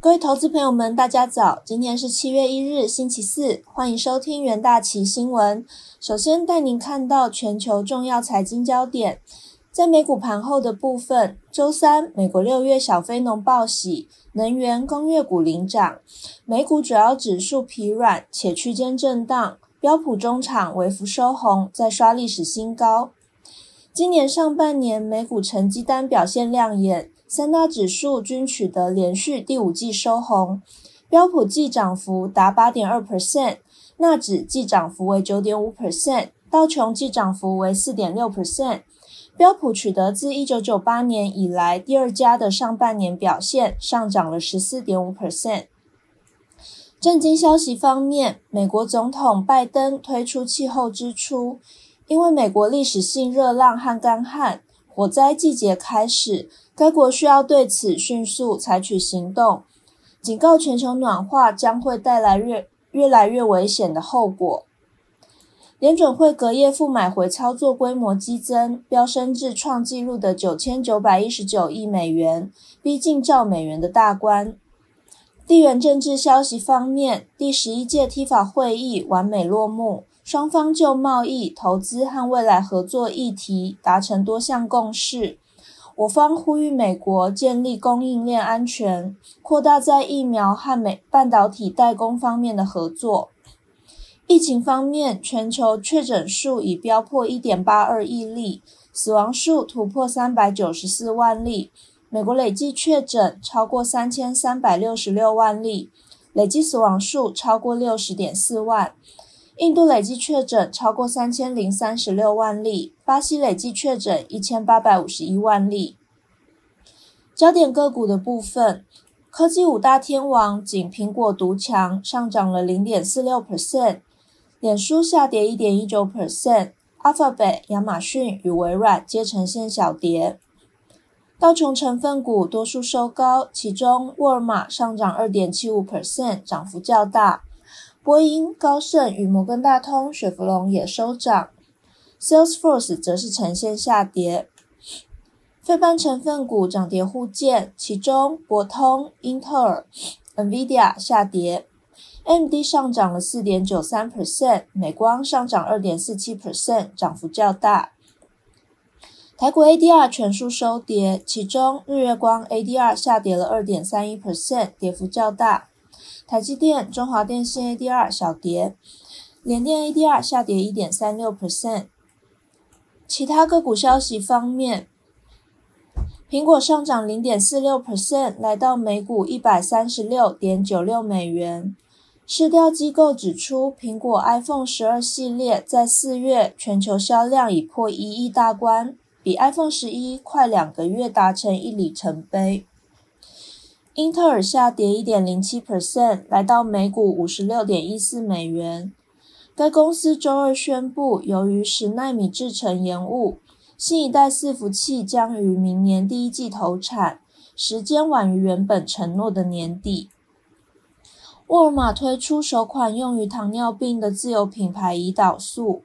各位投资朋友们，大家早！今天是七月一日，星期四，欢迎收听元大旗新闻。首先带您看到全球重要财经焦点。在美股盘后的部分，周三，美国六月小非农报喜，能源、工业股领涨。美股主要指数疲软且区间震荡，标普中场微幅收红，再刷历史新高。今年上半年美股成绩单表现亮眼。三大指数均取得连续第五季收红，标普季涨幅达八点二 percent，纳指季涨幅为九点五 percent，道琼季涨幅为四点六 percent。标普取得自一九九八年以来第二佳的上半年表现，上涨了十四点五 percent。震惊消息方面，美国总统拜登推出气候支出，因为美国历史性热浪和干旱，火灾季节开始。该国需要对此迅速采取行动，警告全球暖化将会带来越越来越危险的后果。联准会隔夜负买回操作规模激增，飙升至创纪录的九千九百一十九亿美元，逼近兆美元的大关。地缘政治消息方面，第十一届 T 法会议完美落幕，双方就贸易、投资和未来合作议题达成多项共识。我方呼吁美国建立供应链安全，扩大在疫苗和美半导体代工方面的合作。疫情方面，全球确诊数已飙破一点八二亿例，死亡数突破三百九十四万例。美国累计确诊超过三千三百六十六万例，累计死亡数超过六十点四万。印度累计确诊超过三千零三十六万例，巴西累计确诊一千八百五十一万例。焦点个股的部分，科技五大天王仅苹果独强，上涨了零点四六 percent，脸书下跌一点一九 percent，Alphabet、亚马逊与微软皆呈现小跌。道琼成分股多数收高，其中沃尔玛上涨二点七五 percent，涨幅较大。波音、高盛与摩根大通、雪佛龙也收涨，Salesforce 则是呈现下跌。费半成分股涨跌互见，其中博通、英特尔、NVIDIA 下跌，AMD 上涨了四点九三 percent，美光上涨二点四七 percent，涨幅较大。台股 ADR 全数收跌，其中日月光 ADR 下跌了二点三一 percent，跌幅较大。台积电、中华电信 ADR 小跌，联电 ADR 下跌一点三六 percent。其他个股消息方面，苹果上涨零点四六 percent，来到每股一百三十六点九六美元。市调机构指出，苹果 iPhone 十二系列在四月全球销量已破一亿大关，比 iPhone 十一快两个月达成一里程碑。英特尔下跌一点零七 percent，来到每股五十六点一四美元。该公司周二宣布，由于十纳米制程延误，新一代伺服器将于明年第一季投产，时间晚于原本承诺的年底。沃尔玛推出首款用于糖尿病的自有品牌胰岛素，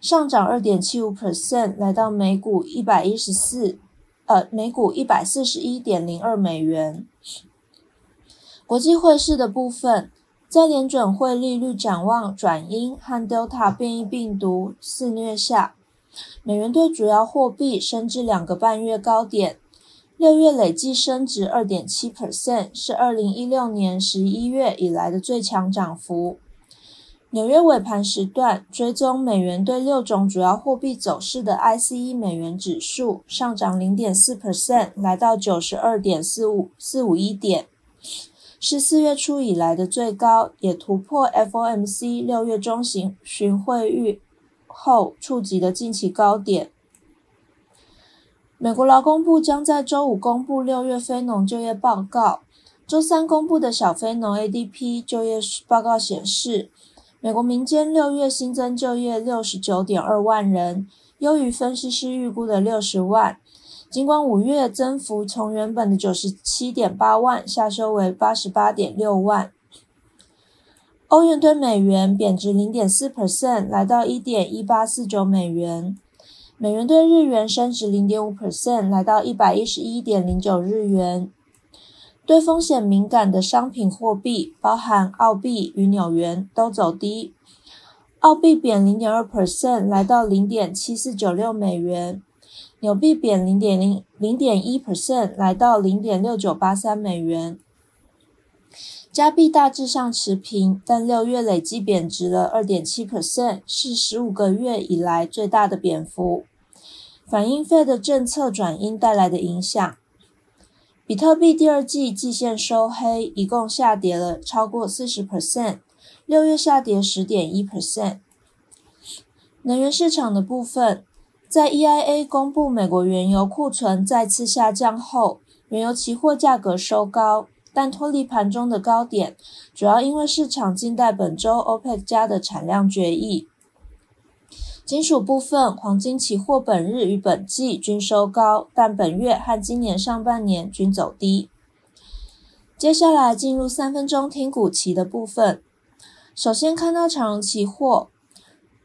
上涨二点七五 percent，来到每股一百一十四。呃，每股一百四十一点零二美元。国际汇市的部分，在联准会利率展望转阴和 Delta 变异病毒肆虐下，美元对主要货币升至两个半月高点，六月累计升值二点七 percent，是二零一六年十一月以来的最强涨幅。纽约尾盘时段，追踪美元对六种主要货币走势的 ICE 美元指数上涨零点四 percent，来到九十二点四五四五一点，是四月初以来的最高，也突破 FOMC 六月中旬巡会议后触及的近期高点。美国劳工部将在周五公布六月非农就业报告，周三公布的小非农 ADP 就业报告显示。美国民间六月新增就业六十九点二万人，优于分析师预估的六十万。尽管五月增幅从原本的九十七点八万下修为八十八点六万。欧元对美元贬值零点四 percent，来到一点一八四九美元。美元对日元升值零点五 percent，来到一百一十一点零九日元。对风险敏感的商品货币，包含澳币与纽元，都走低。澳币贬零点二 percent，来到零点七四九六美元；纽币贬零点零零点一 percent，来到零点六九八三美元。加币大致上持平，但六月累计贬值了二点七 percent，是十五个月以来最大的贬幅，反映 Fed 的政策转鹰带来的影响。比特币第二季季线收黑，一共下跌了超过四十 percent，六月下跌十点一 percent。能源市场的部分，在 EIA 公布美国原油库存再次下降后，原油期货价格收高。但脱离盘中的高点，主要因为市场静待本周 OPEC 加的产量决议。金属部分，黄金期货本日与本季均收高，但本月和今年上半年均走低。接下来进入三分钟听股期的部分。首先看到长荣期货，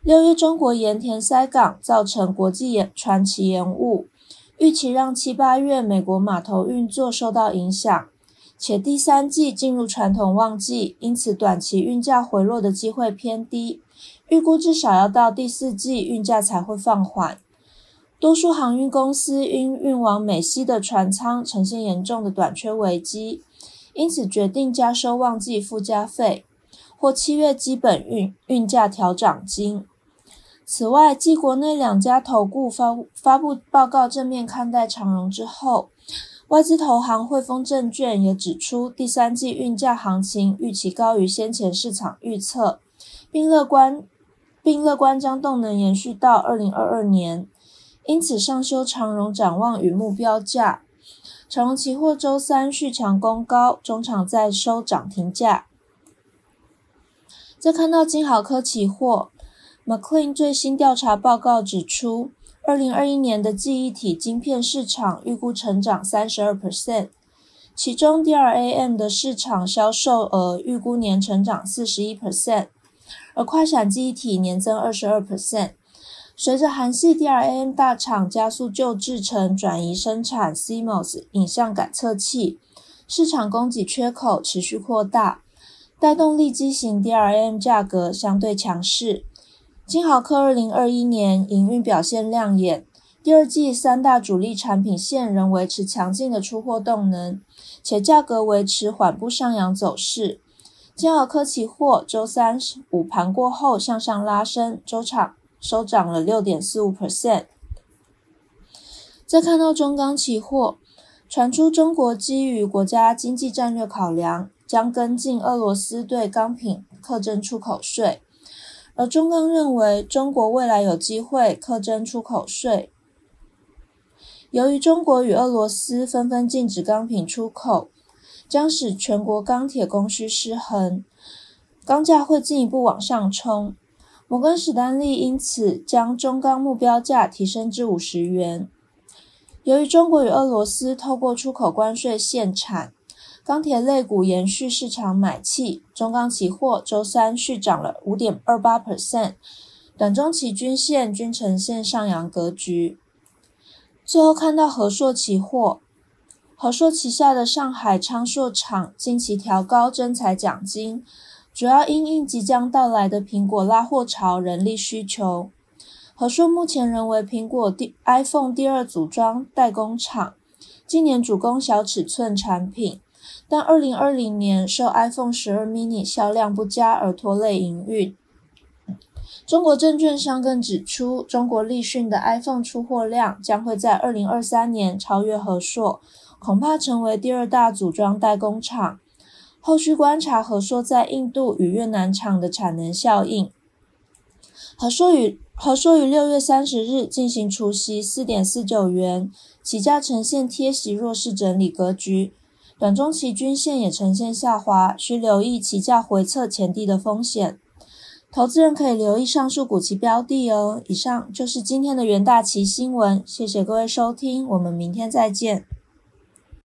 六月中国盐田塞港造成国际延船期延误，预期让七八月美国码头运作受到影响。且第三季进入传统旺季，因此短期运价回落的机会偏低。预估至少要到第四季运价才会放缓。多数航运公司因运往美西的船舱呈现严重的短缺危机，因此决定加收旺季附加费或七月基本运运价调涨金。此外，继国内两家投顾发发布报告正面看待长荣之后。外资投行汇丰证券也指出，第三季运价行情预期高于先前市场预测，并乐观，并乐观将动能延续到二零二二年，因此上修长荣展望与目标价。长荣期货周三续强攻高，中场再收涨停价。再看到金豪科期货，McLean 最新调查报告指出。二零二一年的记忆体晶片市场预估成长三十二 percent，其中 DRAM 的市场销售额预估年成长四十一 percent，而快闪记忆体年增二十二 percent。随着韩系 DRAM 大厂加速旧制程转移生产 CMOS 影像感测器，市场供给缺口持续扩大，带动立基型 DRAM 价格相对强势。金豪科二零二一年营运表现亮眼，第二季三大主力产品线仍维持强劲的出货动能，且价格维持缓步上扬走势。金豪科期货周三午盘过后向上拉升，周场收涨了六点四五 percent。再看到中钢期货，传出中国基于国家经济战略考量，将跟进俄罗斯对钢品课征出口税。而中钢认为，中国未来有机会课征出口税。由于中国与俄罗斯纷纷禁止钢品出口，将使全国钢铁供需失衡，钢价会进一步往上冲。摩根史丹利因此将中钢目标价提升至五十元。由于中国与俄罗斯透过出口关税限产。钢铁类股延续市场买气，中钢期货周三续涨了五点二八 percent，短中期均线均呈现上扬格局。最后看到和硕期货，和硕旗下的上海昌硕厂近期调高征才奖金，主要因应即将到来的苹果拉货潮人力需求。和硕目前仍为苹果第 iPhone 第二组装代工厂，今年主攻小尺寸产品。但二零二零年受 iPhone 十二 mini 销量不佳而拖累营运。中国证券商更指出，中国立讯的 iPhone 出货量将会在二零二三年超越和硕，恐怕成为第二大组装代工厂。后续观察和硕在印度与越南厂的产能效应。和硕与和硕于六月三十日进行除息四点四九元，起价呈现贴息弱势整理格局。短中期均线也呈现下滑，需留意起价回测前低的风险。投资人可以留意上述股期标的哦。以上就是今天的元大旗新闻，谢谢各位收听，我们明天再见。